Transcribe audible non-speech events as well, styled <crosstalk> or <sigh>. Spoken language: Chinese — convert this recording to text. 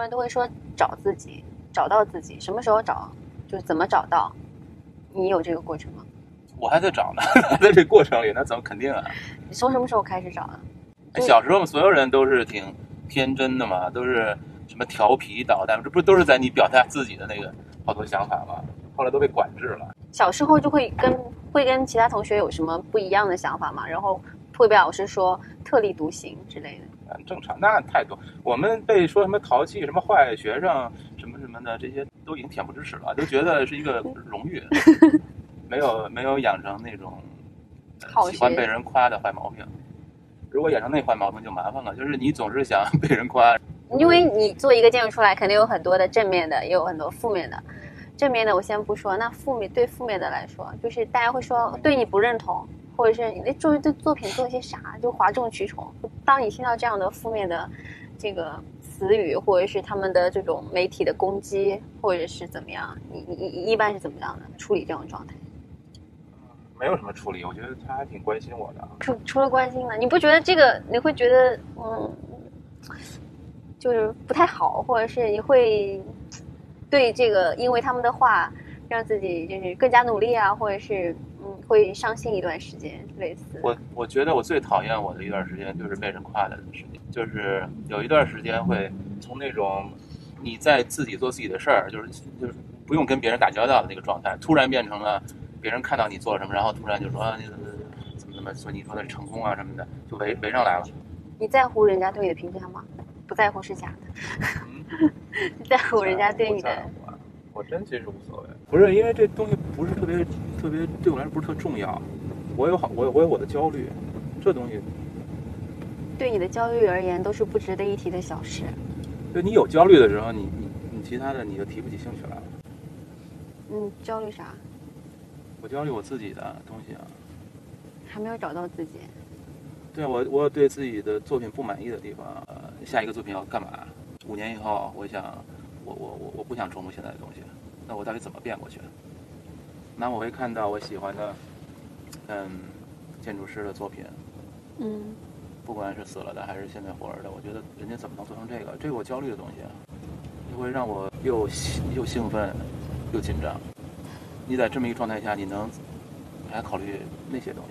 人都会说找自己，找到自己，什么时候找，就是怎么找到？你有这个过程吗？我还在找呢，<laughs> 在这过程里，那怎么肯定啊？你从什么时候开始找啊？小时候所有人都是挺天真的嘛，都是什么调皮捣蛋，这不都是在你表达自己的那个好多想法吗？后来都被管制了。小时候就会跟会跟其他同学有什么不一样的想法嘛？然后会被老师说特立独行之类的。很正常，那太多。我们被说什么淘气、什么坏学生、什么什么的，这些都已经恬不知耻了，都觉得是一个荣誉，<laughs> 没有没有养成那种喜欢被人夸的坏毛病。如果养成那坏毛病就麻烦了，就是你总是想 <laughs> 被人夸，因为你做一个建筑出来，肯定有很多的正面的，也有很多负面的。正面的我先不说，那负面对负面的来说，就是大家会说对你不认同，或者是你那做对作品做些啥，就哗众取宠。当你听到这样的负面的这个词语，或者是他们的这种媒体的攻击，或者是怎么样，你你你一般是怎么样的处理这种状态？没有什么处理，我觉得他还挺关心我的。除除了关心呢，你不觉得这个你会觉得嗯，就是不太好，或者是你会对这个因为他们的话让自己就是更加努力啊，或者是嗯会伤心一段时间类似。我我觉得我最讨厌我的一段时间就是被人夸的时间，就是有一段时间会从那种你在自己做自己的事儿，就是就是不用跟别人打交道的那个状态，突然变成了。别人看到你做了什么，然后突然就说啊，你怎么怎么怎么说你说的是成功啊什么的，就围围上来了。你在乎人家对你的评价吗？不在乎是假的。<laughs> 你在乎人家对你的？我真其实无所谓。不是因为这东西不是特别特别对我来说不是特重要。我有好我我有我的焦虑，这东西对你的焦虑而言都是不值得一提的小事。就你有焦虑的时候，你你你其他的你就提不起兴趣来了。嗯，焦虑啥？我焦虑我自己的东西啊，还没有找到自己。对我，我对自己的作品不满意的地方，呃，下一个作品要干嘛？五年以后，我想，我我我我不想重复现在的东西，那我到底怎么变过去？那我会看到我喜欢的，嗯，建筑师的作品，嗯，不管是死了的还是现在活着的，我觉得人家怎么能做成这个？这个我焦虑的东西，就会让我又又兴奋又紧张。你在这么一个状态下，你能还考虑那些东西？